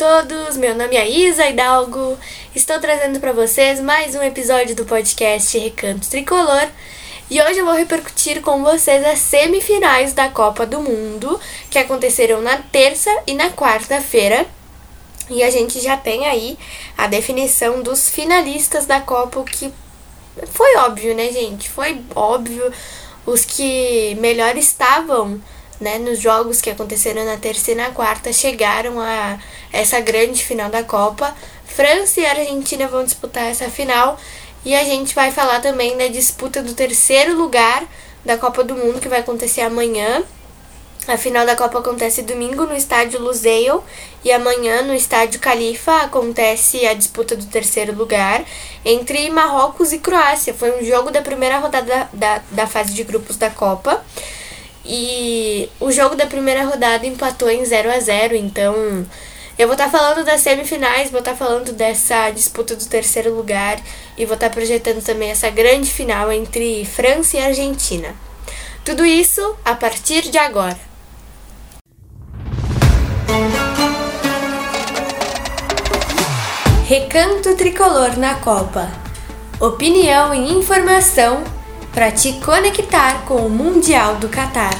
todos, meu nome é Isa Hidalgo. Estou trazendo para vocês mais um episódio do podcast Recanto Tricolor. E hoje eu vou repercutir com vocês as semifinais da Copa do Mundo, que aconteceram na terça e na quarta-feira. E a gente já tem aí a definição dos finalistas da Copa, o que foi óbvio, né, gente? Foi óbvio os que melhor estavam né, nos jogos que aconteceram na terça e na quarta, chegaram a essa grande final da Copa. França e Argentina vão disputar essa final e a gente vai falar também da disputa do terceiro lugar da Copa do Mundo que vai acontecer amanhã. A final da Copa acontece domingo no estádio Lusail e amanhã no estádio Califa acontece a disputa do terceiro lugar entre Marrocos e Croácia. Foi um jogo da primeira rodada da, da fase de grupos da Copa. E o jogo da primeira rodada empatou em 0 a 0 então eu vou estar tá falando das semifinais, vou estar tá falando dessa disputa do terceiro lugar e vou estar tá projetando também essa grande final entre França e Argentina. Tudo isso a partir de agora. Recanto Tricolor na Copa. Opinião e informação para te conectar com o Mundial do Catar.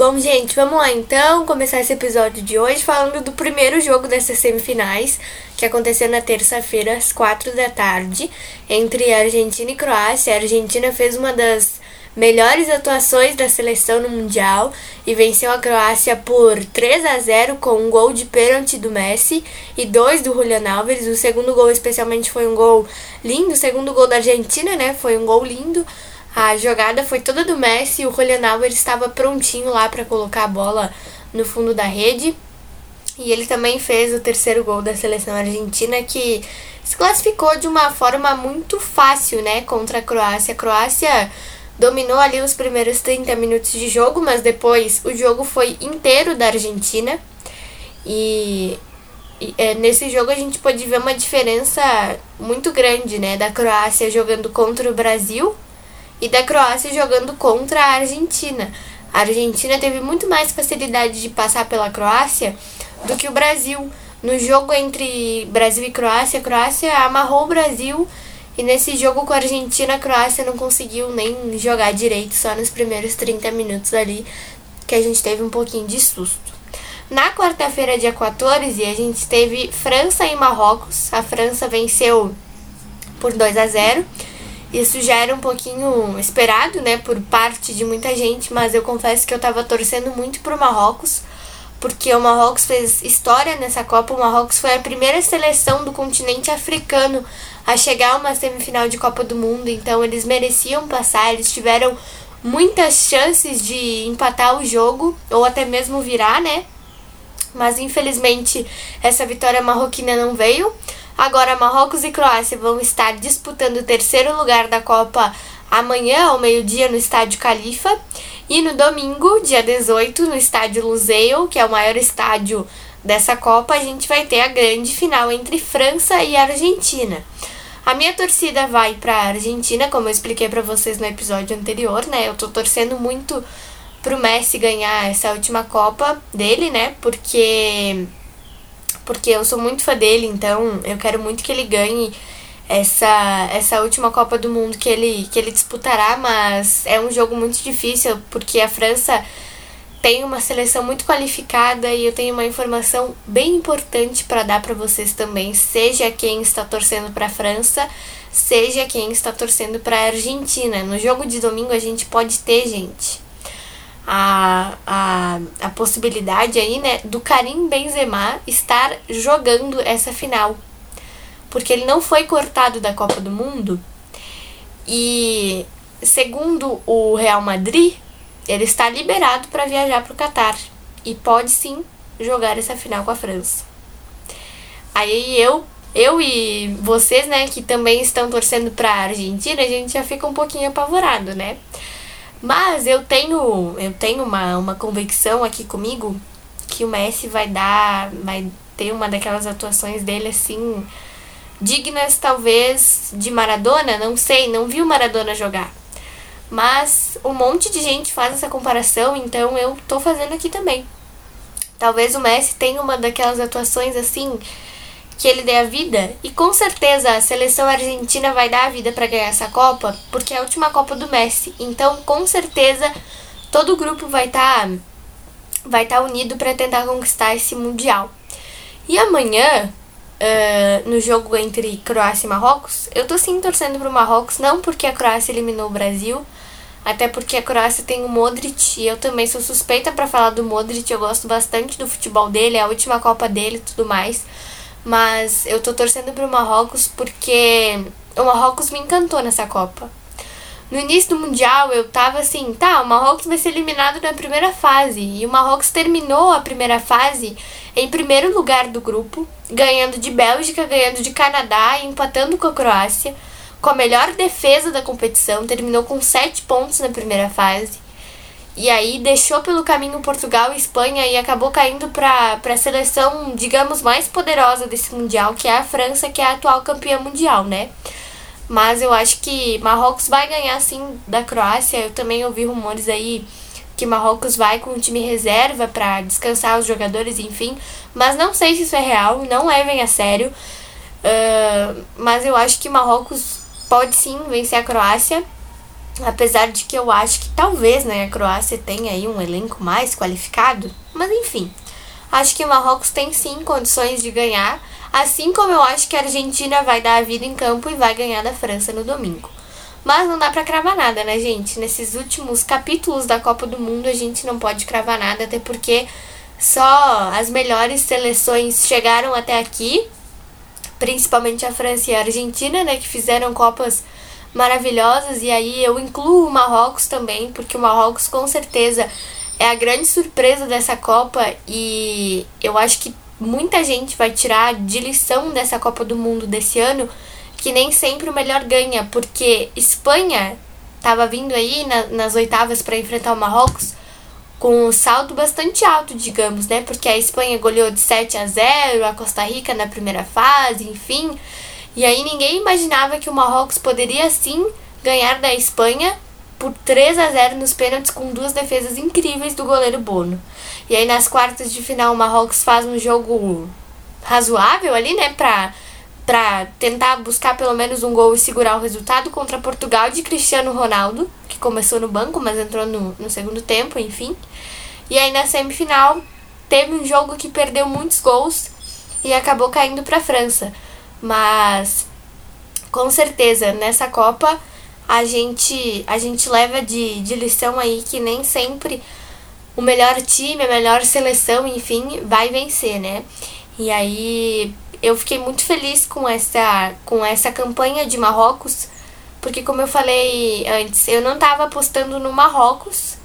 Bom, gente, vamos lá então começar esse episódio de hoje falando do primeiro jogo dessas semifinais, que aconteceu na terça-feira, às quatro da tarde, entre Argentina e Croácia. A Argentina fez uma das melhores atuações da seleção no Mundial e venceu a Croácia por 3 a 0 com um gol de pênalti do Messi e dois do Julian Alves. O segundo gol especialmente foi um gol lindo, o segundo gol da Argentina, né? Foi um gol lindo. A jogada foi toda do Messi e o Alves estava prontinho lá para colocar a bola no fundo da rede. E ele também fez o terceiro gol da seleção argentina que se classificou de uma forma muito fácil, né, contra a Croácia. A Croácia dominou ali os primeiros 30 minutos de jogo, mas depois o jogo foi inteiro da Argentina. E, e é, nesse jogo a gente pôde ver uma diferença muito grande, né, da Croácia jogando contra o Brasil e da Croácia jogando contra a Argentina. A Argentina teve muito mais facilidade de passar pela Croácia do que o Brasil. No jogo entre Brasil e Croácia, a Croácia amarrou o Brasil e nesse jogo com a Argentina, a Croácia não conseguiu nem jogar direito, só nos primeiros 30 minutos ali que a gente teve um pouquinho de susto. Na quarta-feira, dia 14, a gente teve França e Marrocos. A França venceu por 2 a 0. Isso já era um pouquinho esperado, né, por parte de muita gente, mas eu confesso que eu tava torcendo muito pro Marrocos, porque o Marrocos fez história nessa Copa. O Marrocos foi a primeira seleção do continente africano a chegar a uma semifinal de Copa do Mundo, então eles mereciam passar, eles tiveram muitas chances de empatar o jogo ou até mesmo virar, né? Mas infelizmente essa vitória marroquina não veio. Agora, Marrocos e Croácia vão estar disputando o terceiro lugar da Copa amanhã, ao meio-dia, no Estádio Califa. E no domingo, dia 18, no Estádio Lusail, que é o maior estádio dessa Copa, a gente vai ter a grande final entre França e Argentina. A minha torcida vai para a Argentina, como eu expliquei para vocês no episódio anterior, né? Eu tô torcendo muito pro Messi ganhar essa última Copa dele, né? Porque porque eu sou muito fã dele, então eu quero muito que ele ganhe essa, essa última Copa do Mundo que ele, que ele disputará, mas é um jogo muito difícil porque a França tem uma seleção muito qualificada e eu tenho uma informação bem importante para dar para vocês também, seja quem está torcendo para a França, seja quem está torcendo para a Argentina. No jogo de domingo a gente pode ter, gente, a, a, a possibilidade aí, né, do Karim Benzema estar jogando essa final. Porque ele não foi cortado da Copa do Mundo. E segundo o Real Madrid, ele está liberado para viajar para o Catar e pode sim jogar essa final com a França. Aí eu, eu e vocês, né, que também estão torcendo para a Argentina, a gente já fica um pouquinho apavorado, né? Mas eu tenho, eu tenho uma, uma convicção aqui comigo que o Messi vai dar, vai ter uma daquelas atuações dele assim dignas talvez de Maradona, não sei, não vi o Maradona jogar. Mas um monte de gente faz essa comparação, então eu tô fazendo aqui também. Talvez o Messi tenha uma daquelas atuações assim que ele dê a vida, e com certeza a seleção argentina vai dar a vida para ganhar essa Copa, porque é a última Copa do Messi. Então, com certeza, todo o grupo vai estar tá, vai tá unido para tentar conquistar esse mundial. E amanhã, uh, no jogo entre Croácia e Marrocos, eu tô sim torcendo pro Marrocos, não porque a Croácia eliminou o Brasil, até porque a Croácia tem o Modric e eu também sou suspeita para falar do Modric, eu gosto bastante do futebol dele, é a última Copa dele e tudo mais. Mas eu tô torcendo pro Marrocos porque o Marrocos me encantou nessa Copa. No início do Mundial eu tava assim, tá, o Marrocos vai ser eliminado na primeira fase. E o Marrocos terminou a primeira fase em primeiro lugar do grupo, ganhando de Bélgica, ganhando de Canadá e empatando com a Croácia, com a melhor defesa da competição, terminou com 7 pontos na primeira fase. E aí deixou pelo caminho Portugal e Espanha e acabou caindo para a seleção, digamos, mais poderosa desse Mundial, que é a França, que é a atual campeã mundial, né? Mas eu acho que Marrocos vai ganhar sim da Croácia. Eu também ouvi rumores aí que Marrocos vai com o time reserva para descansar os jogadores, enfim. Mas não sei se isso é real, não levem a sério. Uh, mas eu acho que Marrocos pode sim vencer a Croácia. Apesar de que eu acho que talvez né, a Croácia tenha aí um elenco mais qualificado. Mas enfim, acho que o Marrocos tem sim condições de ganhar. Assim como eu acho que a Argentina vai dar a vida em campo e vai ganhar da França no domingo. Mas não dá para cravar nada, né, gente? Nesses últimos capítulos da Copa do Mundo a gente não pode cravar nada, até porque só as melhores seleções chegaram até aqui, principalmente a França e a Argentina, né, que fizeram copas maravilhosas e aí eu incluo o Marrocos também, porque o Marrocos com certeza é a grande surpresa dessa Copa e eu acho que muita gente vai tirar de lição dessa Copa do Mundo desse ano que nem sempre o melhor ganha, porque Espanha estava vindo aí na, nas oitavas para enfrentar o Marrocos com um saldo bastante alto, digamos, né? Porque a Espanha goleou de 7 a 0, a Costa Rica na primeira fase, enfim. E aí ninguém imaginava que o Marrocos poderia sim ganhar da Espanha por 3 a 0 nos pênaltis com duas defesas incríveis do goleiro Bono. E aí nas quartas de final o Marrocos faz um jogo razoável ali, né, pra, pra tentar buscar pelo menos um gol e segurar o resultado contra Portugal de Cristiano Ronaldo, que começou no banco, mas entrou no, no segundo tempo, enfim. E aí na semifinal teve um jogo que perdeu muitos gols e acabou caindo para a França. Mas com certeza nessa Copa a gente a gente leva de, de lição aí que nem sempre o melhor time, a melhor seleção, enfim, vai vencer, né? E aí eu fiquei muito feliz com essa, com essa campanha de Marrocos, porque como eu falei antes, eu não estava apostando no Marrocos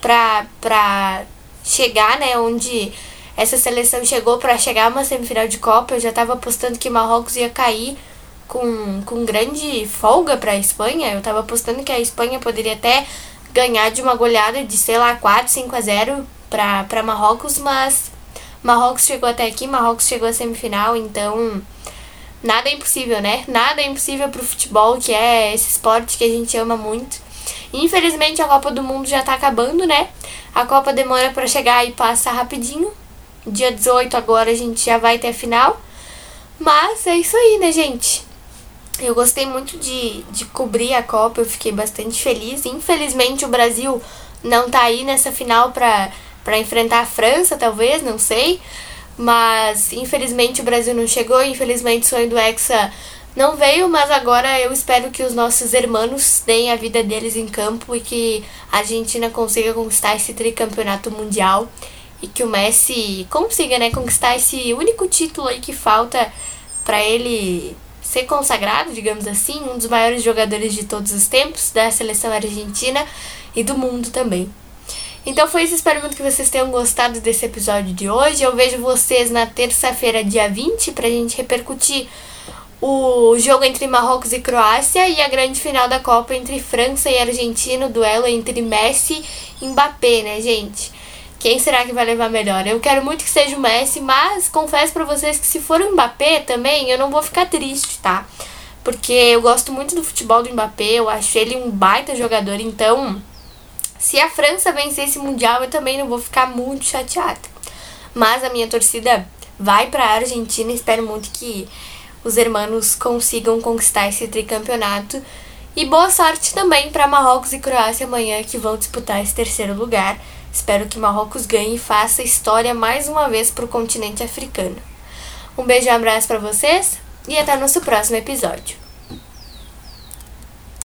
pra, pra chegar, né, onde essa seleção chegou para chegar uma semifinal de Copa, eu já estava apostando que Marrocos ia cair com, com grande folga para a Espanha. Eu estava apostando que a Espanha poderia até ganhar de uma goleada de, sei lá, 4, 5 a 0 para Marrocos, mas Marrocos chegou até aqui, Marrocos chegou à semifinal, então nada é impossível, né? Nada é impossível pro futebol, que é esse esporte que a gente ama muito. Infelizmente a Copa do Mundo já tá acabando, né? A Copa demora para chegar e passa rapidinho. Dia 18 agora a gente já vai ter a final. Mas é isso aí, né, gente? Eu gostei muito de, de cobrir a Copa, eu fiquei bastante feliz. Infelizmente o Brasil não tá aí nessa final pra, pra enfrentar a França, talvez, não sei. Mas infelizmente o Brasil não chegou, infelizmente o sonho do Hexa não veio, mas agora eu espero que os nossos irmãos deem a vida deles em campo e que a Argentina consiga conquistar esse tricampeonato mundial e que o Messi consiga, né, conquistar esse único título aí que falta para ele ser consagrado, digamos assim, um dos maiores jogadores de todos os tempos da seleção argentina e do mundo também. Então foi isso, espero muito que vocês tenham gostado desse episódio de hoje. Eu vejo vocês na terça-feira, dia 20, pra gente repercutir o jogo entre Marrocos e Croácia e a grande final da Copa entre França e Argentina, o duelo entre Messi e Mbappé, né, gente? Quem será que vai levar melhor? Eu quero muito que seja o Messi, mas confesso para vocês que se for o Mbappé também, eu não vou ficar triste, tá? Porque eu gosto muito do futebol do Mbappé, eu acho ele um baita jogador, então se a França vencer esse mundial, eu também não vou ficar muito chateada. Mas a minha torcida vai para a Argentina, espero muito que os hermanos consigam conquistar esse tricampeonato. E boa sorte também para Marrocos e Croácia amanhã que vão disputar esse terceiro lugar. Espero que Marrocos ganhe e faça história mais uma vez para o continente africano. Um beijo e um abraço para vocês e até nosso próximo episódio.